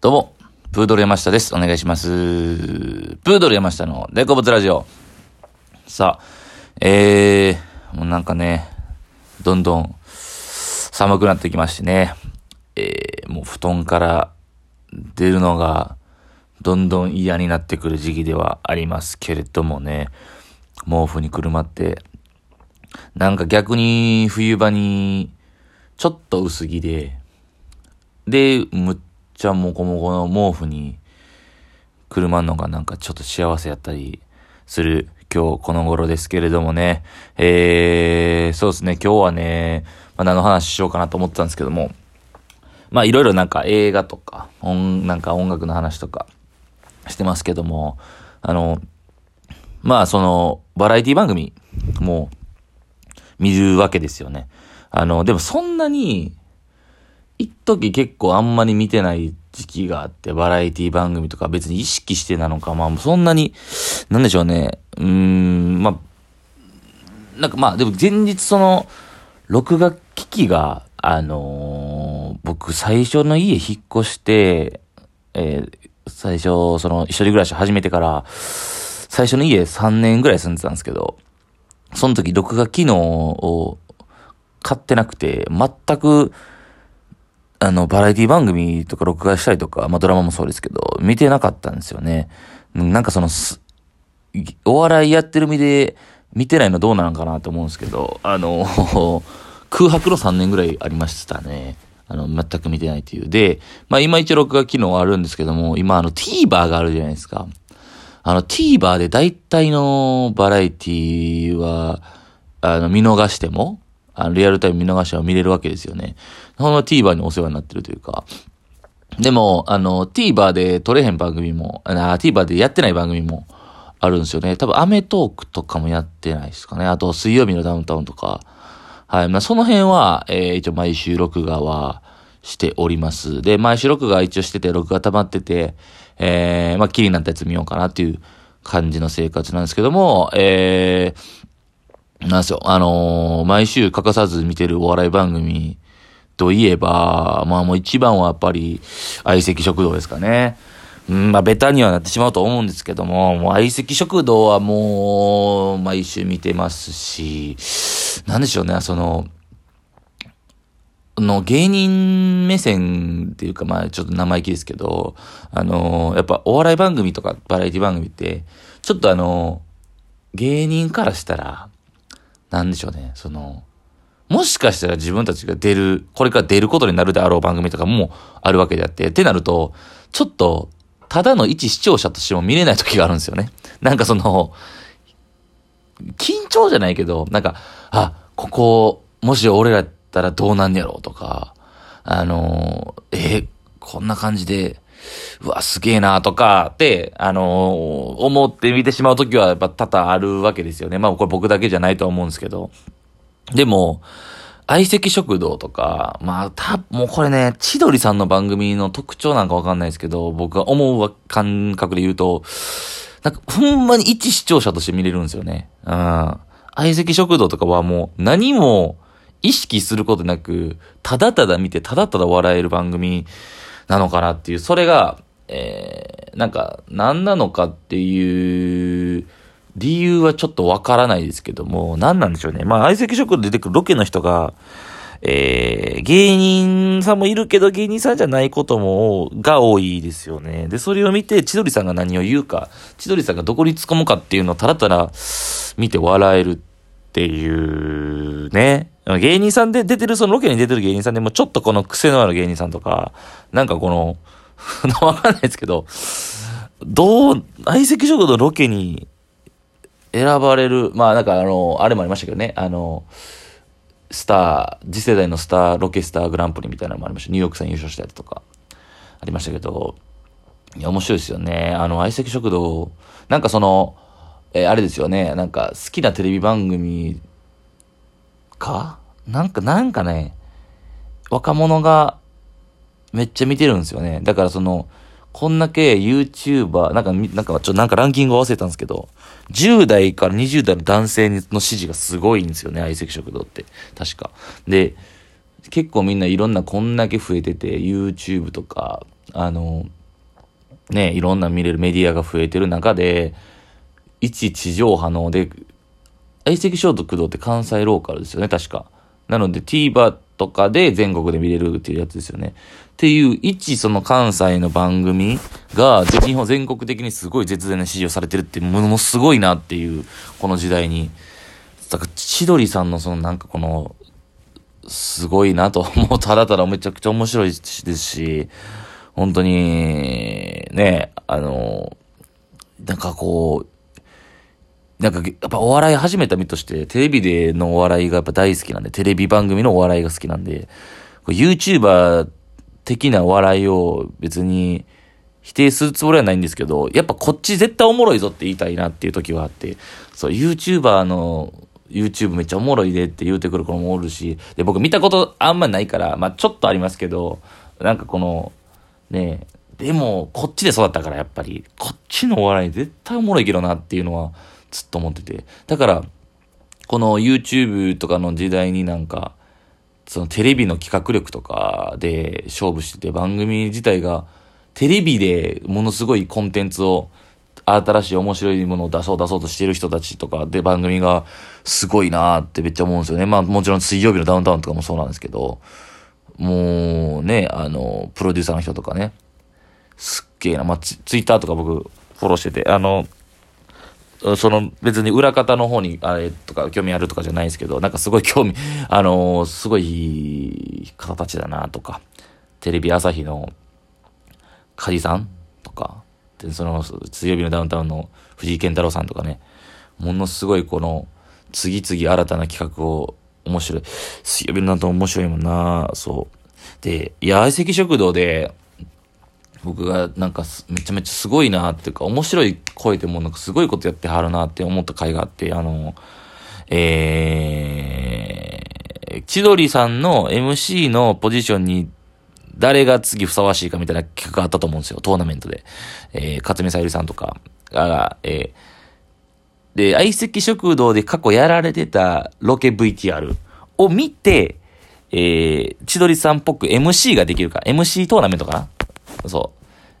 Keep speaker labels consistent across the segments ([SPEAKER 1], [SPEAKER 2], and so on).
[SPEAKER 1] どうも、プードル山下です。お願いします。プードル山下のデコボツラジオ。さあ、えー、もうなんかね、どんどん寒くなってきましてね、えー、もう布団から出るのがどんどん嫌になってくる時期ではありますけれどもね、毛布にくるまって、なんか逆に冬場にちょっと薄着で、で、むっちゃもこもこの毛布にくるまんのがなんかちょっと幸せやったりする今日この頃ですけれどもね。えー、そうですね、今日はね、まあ、何の話しようかなと思ってたんですけども、まあいろいろなんか映画とか、音、なんか音楽の話とかしてますけども、あの、まあその、バラエティ番組も見るわけですよね。あの、でもそんなに、一時結構あんまり見てない時期があって、バラエティ番組とか別に意識してなのか、まあそんなに、なんでしょうね。うーん、まあ、なんかまあでも前日その、録画機器が、あのー、僕最初の家引っ越して、えー、最初その一人暮らし始めてから、最初の家3年ぐらい住んでたんですけど、その時録画機能を買ってなくて、全く、あの、バラエティ番組とか録画したりとか、まあドラマもそうですけど、見てなかったんですよね。なんかその、お笑いやってる身で見てないのどうなのかなと思うんですけど、あの、空白の3年ぐらいありましたね。あの、全く見てないっていう。で、まあ今一応録画機能あるんですけども、今あの TVer があるじゃないですか。あの TVer で大体のバラエティは、あの見逃しても、あの、リアルタイム見逃しは見れるわけですよね。ほんま TVer にお世話になってるというか。でも、あの、TVer で撮れへん番組も、あ、TVer でやってない番組もあるんですよね。多分、アメトークとかもやってないですかね。あと、水曜日のダウンタウンとか。はい。まあ、その辺は、えー、一応毎週録画はしております。で、毎週録画一応してて、録画溜まってて、えー、まあ、気になったやつ見ようかなっていう感じの生活なんですけども、えー、なんですよ。あのー、毎週欠かさず見てるお笑い番組といえば、まあもう一番はやっぱり、相席食堂ですかね。うん、まあベタにはなってしまうと思うんですけども、もう相席食堂はもう、毎週見てますし、なんでしょうね、その、の芸人目線っていうか、まあちょっと生意気ですけど、あのー、やっぱお笑い番組とかバラエティ番組って、ちょっとあのー、芸人からしたら、なんでしょうね、その、もしかしたら自分たちが出る、これから出ることになるであろう番組とかもあるわけであって、ってなると、ちょっと、ただの一視聴者としても見れない時があるんですよね。なんかその、緊張じゃないけど、なんか、あ、ここ、もし俺らやったらどうなんやろうとか、あのえ、こんな感じで、うわ、すげえなとか、って、あのー、思って見てしまうときはやっぱ多々あるわけですよね。まあこれ僕だけじゃないとは思うんですけど。でも、相席食堂とか、まあ、た、もうこれね、千鳥さんの番組の特徴なんかわかんないですけど、僕が思う感覚で言うと、なんか、ほんまに一視聴者として見れるんですよね。うん。相席食堂とかはもう何も意識することなく、ただただ見て、ただただ笑える番組なのかなっていう、それが、えー、なんか、何なのかっていう、理由はちょっとわからないですけども、何なんでしょうね。まあ、相席食堂出てくるロケの人が、えー、芸人さんもいるけど芸人さんじゃないことも、が多いですよね。で、それを見て、千鳥さんが何を言うか、千鳥さんがどこに突っ込むかっていうのをたらたら見て笑えるっていうね。芸人さんで出てる、そのロケに出てる芸人さんでもちょっとこの癖のある芸人さんとか、なんかこの、わかんないですけど、どう、相席食堂のロケに選ばれる、まあなんかあの、あれもありましたけどね、あの、スター、次世代のスター、ロケスターグランプリみたいなのもありました。ニューヨークさん優勝したやつとか、ありましたけど、いや、面白いですよね。あの、相席食堂、なんかその、えー、あれですよね、なんか好きなテレビ番組か？なんか、なんかね、若者がめっちゃ見てるんですよね。だからその、こんだけ YouTuber、なんか、なんかちょっとなんかランキングを忘れたんですけど、10代から20代の男性の支持がすごいんですよね、相席食堂って。確か。で、結構みんないろんなこんだけ増えてて、YouTube とか、あの、ね、いろんな見れるメディアが増えてる中で、一地上波ので、相席衝突道って関西ローカルですよね、確か。なので TVer とかで全国で見れるっていうやつですよね。っていう、一その関西の番組が、日本全国的にすごい絶大な支持をされてるってものすごいなっていう、この時代に。だから、千鳥さんのそのなんかこの、すごいなと思う。ただただめちゃくちゃ面白いですし、本当に、ね、あの、なんかこう、なんか、やっぱお笑い始めた身として、テレビでのお笑いがやっぱ大好きなんで、テレビ番組のお笑いが好きなんで、YouTuber 的なお笑いを別に否定するつもりはないんですけど、やっぱこっち絶対おもろいぞって言いたいなっていう時はあって、そう、YouTuber の YouTube めっちゃおもろいでって言うてくる子もおるし、で、僕見たことあんまないから、まあちょっとありますけど、なんかこの、ねでも、こっちで育ったからやっぱり、こっちのお笑い絶対おもろいけどなっていうのは、ずっと思ってて。だから、この YouTube とかの時代になんか、そのテレビの企画力とかで勝負してて、番組自体が、テレビでものすごいコンテンツを、新しい面白いものを出そう出そうとしてる人たちとかで番組がすごいなーってめっちゃ思うんですよね。まあもちろん水曜日のダウンタウンとかもそうなんですけど、もうね、あの、プロデューサーの人とかね、すっげえな、まあツツイッターとか僕フォローしてて、あの、その別に裏方の方にあれとか興味あるとかじゃないですけど、なんかすごい興味、あのー、すごい方たちだなとか、テレビ朝日の梶さんとか、でその水曜日のダウンタウンの藤井健太郎さんとかね、ものすごいこの次々新たな企画を面白い。水曜日のダウンタウン面白いもんなそう。で、いや、相席食堂で、僕がなんかめちゃめちゃすごいなっていうか、面白い声でもなんかすごいことやってはるなって思った回があって、あの、えー、千鳥さんの MC のポジションに誰が次ふさわしいかみたいな企画があったと思うんですよ、トーナメントで。えー、勝見さゆりさんとかが、えー、で、相席食堂で過去やられてたロケ VTR を見て、えー、千鳥さんっぽく MC ができるか、MC トーナメントかな？そう。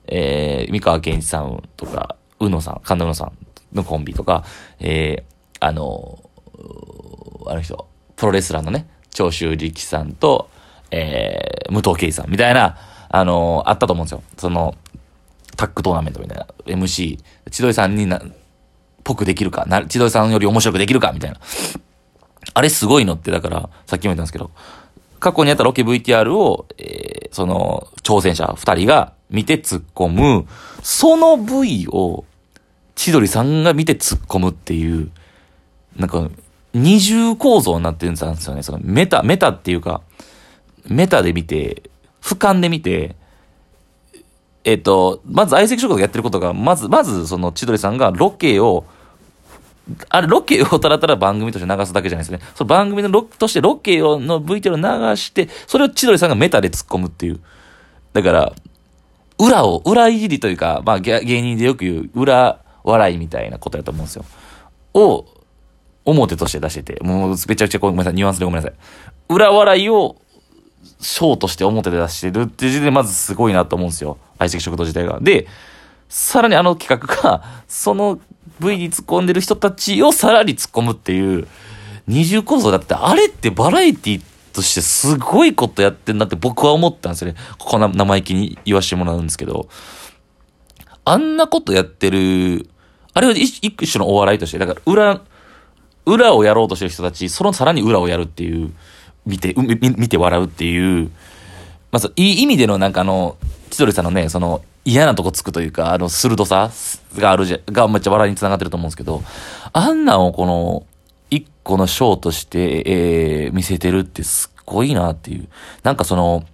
[SPEAKER 1] えー、三河健一さんとか、うのさん、神田うのさんのコンビとか、えー、あの、あの人、プロレスラーのね、長州力さんと、えー、武藤敬さんみたいな、あのあったと思うんですよ。その、タッグトーナメントみたいな、MC、千鳥さんにな、ぽくできるか、な、千鳥さんより面白くできるか、みたいな。あれすごいのって、だから、さっきも言ったんですけど、過去にあったロケ VTR を、えー、その、挑戦者二人が見て突っ込む、その V を、千鳥さんが見て突っ込むっていう、なんか、二重構造になってるんですよね。そのメタ、メタっていうか、メタで見て、俯瞰で見て、えっ、と、まず相席食堂やってることが、まず、まずその千鳥さんがロケを、あれ、ロケをたらたら番組として流すだけじゃないですね。その番組のロとしてロケをの VTR を流して、それを千鳥さんがメタで突っ込むっていう。だから、裏を、裏いじりというか、まあ芸人でよく言う裏笑いみたいなことやと思うんですよ。を、表として出してて、もうめちゃくちゃごめんなさい、ニュアンスでごめんなさい。裏笑いを、ショーとして表で出してるっていう時点でまずすごいなと思うんですよ。相席食堂自体が。で、さらにあの企画が、その V に突っ込んでる人たちをさらに突っ込むっていう、二重構造だって、あれってバラエティとしてすごいことやってんなって僕は思ったんですよね。ここ生意気に言わせてもらうんですけど。あんなことやってる、あれは一種のお笑いとして、だから裏、裏をやろうとしてる人たち、そのさらに裏をやるっていう、見て、見て笑うっていう、まず、いい意味でのなんかあの、千鳥さんのね、その、嫌なとこつくというか、あの、鋭さがあるじゃ、がめっちゃ笑いにつながってると思うんですけど、あんなんをこの、一個のショーとして、えー、見せてるってすっごいなっていう。なんかその、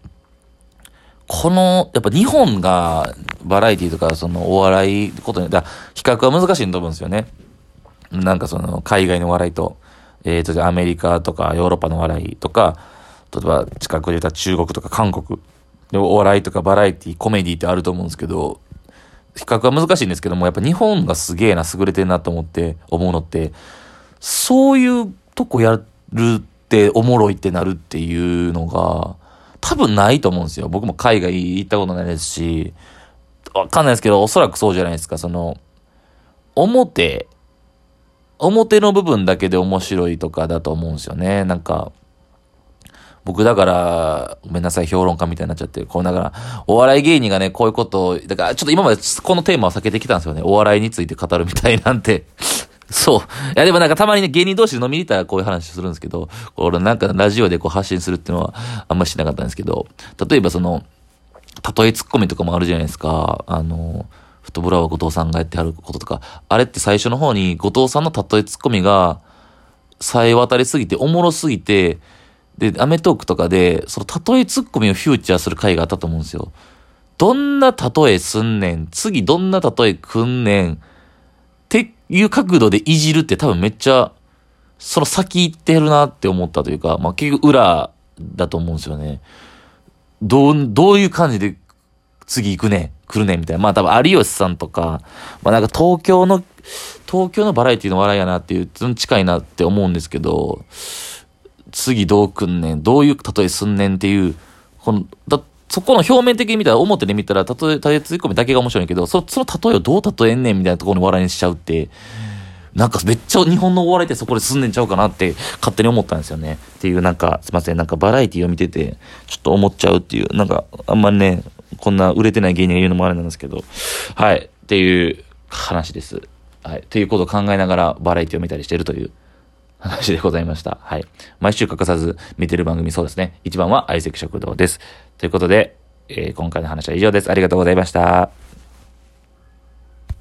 [SPEAKER 1] この、やっぱ日本がバラエティとかそのお笑いことに、だ比較は難しいと思うんですよね。なんかその海外の笑いと、えー、と、アメリカとかヨーロッパの笑いとか、例えば近くで言った中国とか韓国お笑いとかバラエティ、コメディってあると思うんですけど、比較は難しいんですけども、やっぱ日本がすげえな、優れてんなと思って、思うのって、そういうとこやるっておもろいってなるっていうのが、多分ないと思うんですよ。僕も海外行ったことないですし、わかんないですけど、おそらくそうじゃないですか。その、表、表の部分だけで面白いとかだと思うんですよね。なんか、僕だから、ごめんなさい、評論家みたいになっちゃってる、こうだから、お笑い芸人がね、こういうことを、だからちょっと今までこのテーマを避けてきたんですよね。お笑いについて語るみたいなんて。そう。いやでもなんかたまにね、芸人同士で飲みに行ったらこういう話するんですけど、俺なんかラジオでこう発信するっていうのはあんましなかったんですけど、例えばその、例えツッコミとかもあるじゃないですか。あの、フットボールは後藤さんがやってはることとか、あれって最初の方に後藤さんの例えツッコミが、さえ渡りすぎて、おもろすぎて、で、アメトークとかで、その例えツッコミをフューチャーする回があったと思うんですよ。どんな例えすんねん、次どんな例えくんねん、っていう角度でいじるって多分めっちゃ、その先行ってるなって思ったというか、まあ結局裏だと思うんですよね。どう、どういう感じで次行くね来るねみたいな。まあ多分有吉さんとか、まあなんか東京の、東京のバラエティの笑いやなっていう、近いなって思うんですけど、次どうくんねん、どういう例えすんねんっていう、この、だそこの表面的に見たら、表で見たら、例え、例えツッコミだけが面白いけど、そその例えをどう例えんねんみたいなところに笑いにしちゃうって、なんかめっちゃ日本のお笑いってそこですんねんちゃうかなって勝手に思ったんですよね。っていうなんか、すいません、なんかバラエティを見てて、ちょっと思っちゃうっていう、なんかあんまりね、こんな売れてない芸人が言うのもあれなんですけど、はい、っていう話です。はい、ということを考えながらバラエティを見たりしてるという話でございました。はい。毎週欠かさず見てる番組そうですね。一番は相席食堂です。ということで、えー、今回の話は以上です。ありがとうございました。